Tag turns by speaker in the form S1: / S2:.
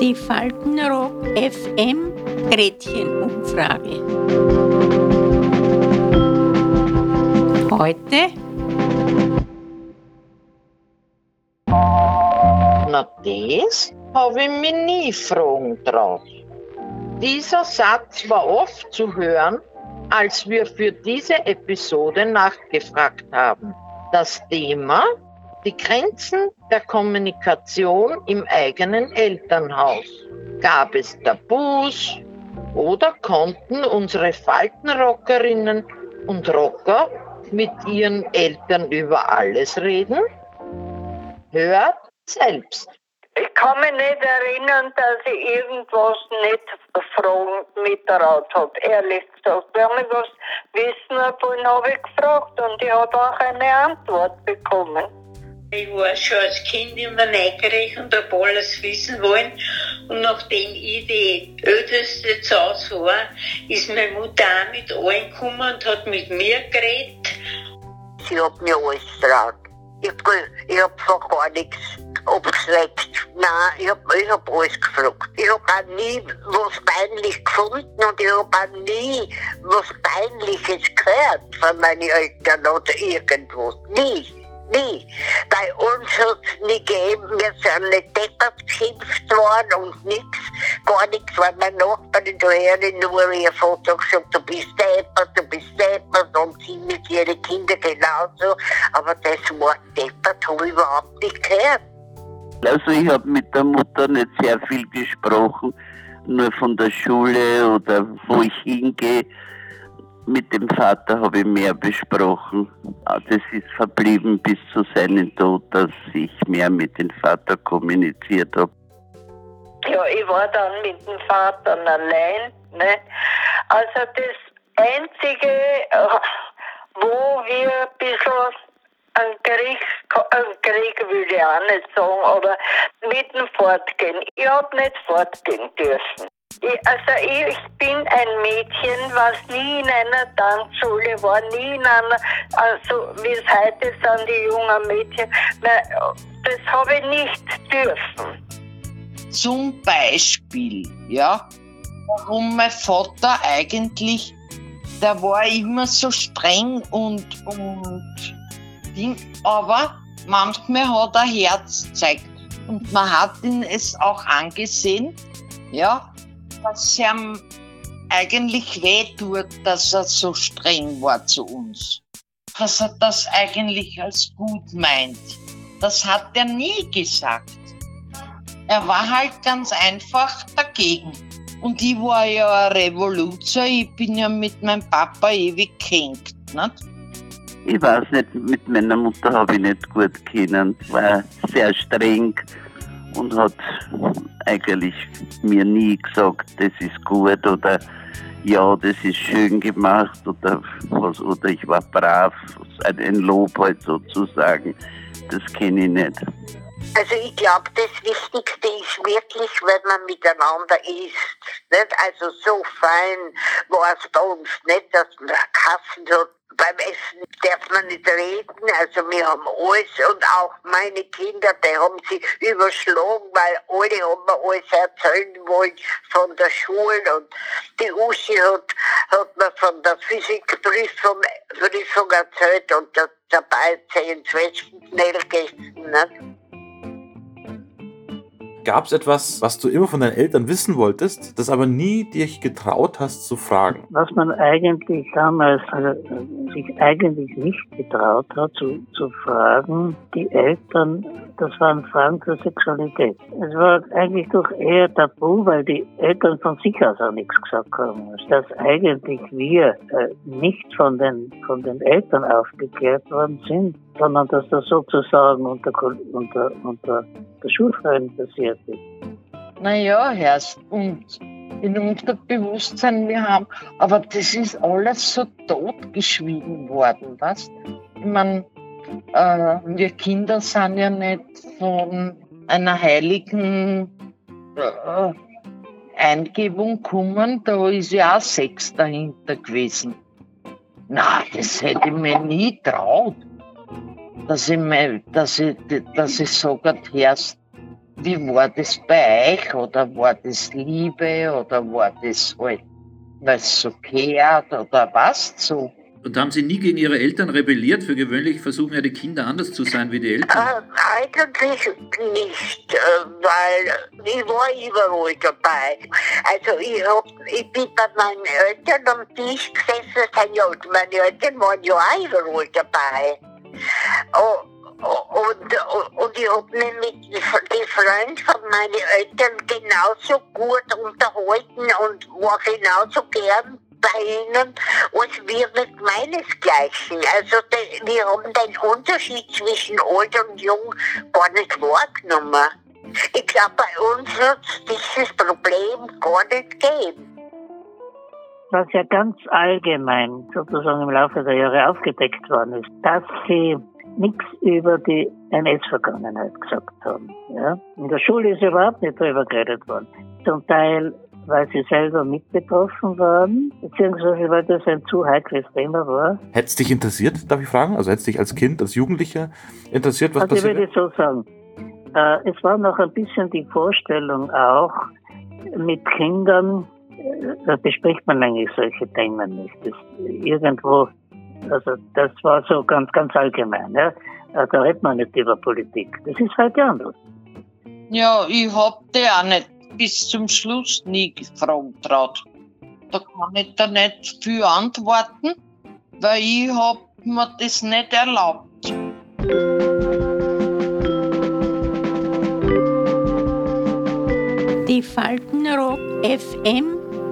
S1: Die Faltenrock FM Gretchenumfrage. Heute
S2: Na, das habe ich mich nie fragen traut. Dieser Satz war oft zu hören, als wir für diese Episode nachgefragt haben. Das Thema die Grenzen der Kommunikation im eigenen Elternhaus. Gab es Tabus oder konnten unsere Faltenrockerinnen und Rocker mit ihren Eltern über alles reden? Hört selbst.
S3: Ich kann mich nicht erinnern, dass ich irgendwas nicht fragen mitgetraut habe, ehrlich gesagt. Wenn ich was wissen wollte, habe ich gefragt und ich habe auch eine Antwort bekommen.
S4: Ich war schon als Kind immer neugierig und habe alles wissen wollen. Und nachdem ich die Älteste zu Hause war, ist meine Mutter auch mit allen gekommen und hat mit mir geredet.
S5: Sie hat mir alles gefragt. Ich, ich hab von gar nichts abgeschreckt. Nein, ich hab, ich hab alles gefragt. Ich hab auch nie was peinlich gefunden und ich hab auch nie was Peinliches gehört von meinen Eltern oder irgendwas. Nie. Nie. Bei uns hat es nie gegeben, wir sind nicht deppert geschimpft worden und nichts, gar nichts, weil mein Nachbarin da in nur ihr Vater gesagt, du bist deppert, du bist deppert und sie mit ihren Kindern genauso, aber das Wort deppert habe ich überhaupt nicht gehört.
S6: Also ich habe mit der Mutter nicht sehr viel gesprochen, nur von der Schule oder wo ich hingehe. Mit dem Vater habe ich mehr besprochen. Das ist verblieben bis zu seinem Tod, dass ich mehr mit dem Vater kommuniziert habe.
S3: Ja, ich war dann mit dem Vater allein. Ne? Also das Einzige, äh, wo wir ein bisschen ein Krieg, ein Krieg will ich auch nicht sagen, aber mit dem Fortgehen. Ich habe nicht fortgehen dürfen. Also ich bin ein Mädchen, was nie in einer Tanzschule war, nie in einer, also wie es heute sind die jungen Mädchen, das habe ich nicht dürfen.
S2: Zum Beispiel, ja, warum mein Vater eigentlich, der war immer so streng und, und Ding, aber manchmal hat er Herz gezeigt und man hat ihn es auch angesehen, ja, dass ihm eigentlich wehtut, dass er so streng war zu uns. Dass er das eigentlich als gut meint. Das hat er nie gesagt. Er war halt ganz einfach dagegen. Und ich war ja ein Revoluzer, ich bin ja mit meinem Papa ewig gehängt. Nicht?
S6: Ich weiß nicht, mit meiner Mutter habe ich nicht gut kennen. War sehr streng und hat eigentlich mir nie gesagt, das ist gut oder ja, das ist schön gemacht oder was oder ich war brav, ein Lob halt sozusagen. Das kenne ich nicht.
S5: Also ich glaube, das Wichtigste ist wirklich, wenn man miteinander isst. Nicht? Also so fein war es bei uns nicht, dass man Kassen hat beim Essen darf man nicht reden, also wir haben alles und auch meine Kinder, die haben sich überschlagen, weil alle haben mir alles erzählen wollen von der Schule und die Uschi hat, hat mir von der Physikprüfung erzählt und dabei zehn Zwetschgenknell gegessen. Ne?
S7: Gab es etwas, was du immer von deinen Eltern wissen wolltest, das aber nie dich getraut hast zu fragen?
S8: Was man eigentlich damals, also sich eigentlich nicht getraut hat zu, zu fragen, die Eltern, das waren Fragen zur Sexualität. Es war eigentlich doch eher tabu, weil die Eltern von sich aus auch nichts gesagt haben. Dass eigentlich wir äh, nicht von den, von den Eltern aufgeklärt worden sind, sondern dass das sozusagen unter, unter, unter der Schulfreien passiert ist.
S2: Naja, Herrst, und in unserem Bewusstsein, wir haben, aber das ist alles so totgeschwiegen worden, was? Ich meine, äh, wir Kinder sind ja nicht von einer heiligen äh, Eingebung gekommen, da ist ja auch Sex dahinter gewesen. Na, das hätte ich mir nie traut dass ich, mein, dass ich, dass ich sage, Herrst, wie war das bei euch? Oder war das Liebe? Oder war das halt, weil es so gehört? Oder was so?
S9: Und haben Sie nie gegen Ihre Eltern rebelliert? Für gewöhnlich versuchen ja die Kinder anders zu sein wie die Eltern.
S5: Äh, eigentlich nicht, äh, weil ich war überall dabei. Also ich, hab, ich bin bei meinen Eltern am Tisch gesessen, sind ja, meine Eltern waren ja auch überall dabei. Und, und ich habe mich mit den Freunden von meinen Eltern genauso gut unterhalten und war genauso gern bei ihnen als wir mit meinesgleichen. Also de, wir haben den Unterschied zwischen alt und jung gar nicht wahrgenommen. Ich glaube, bei uns wird es dieses Problem gar nicht geben.
S8: Was ja ganz allgemein sozusagen im Laufe der Jahre aufgedeckt worden ist, dass sie nichts über die NS-Vergangenheit gesagt haben. Ja? In der Schule ist überhaupt nicht darüber geredet worden. Zum Teil, weil sie selber mit betroffen waren, beziehungsweise weil das ein zu heikles Thema war.
S7: Hätte es dich interessiert, darf ich fragen? Also hätte es dich als Kind, als Jugendlicher interessiert, was
S8: also
S7: passiert?
S8: ich würde so sagen, äh, es war noch ein bisschen die Vorstellung auch, mit Kindern, da bespricht man eigentlich solche Themen nicht. Das, irgendwo also das war so ganz, ganz allgemein. Ja. Äh, da redet man nicht über Politik. Das ist heute anders.
S2: Ja, ich hab die auch nicht bis zum Schluss nie gefragt traut. Da kann ich da nicht viel antworten, weil ich hab mir das nicht erlaubt.
S1: Die Faltenrock FM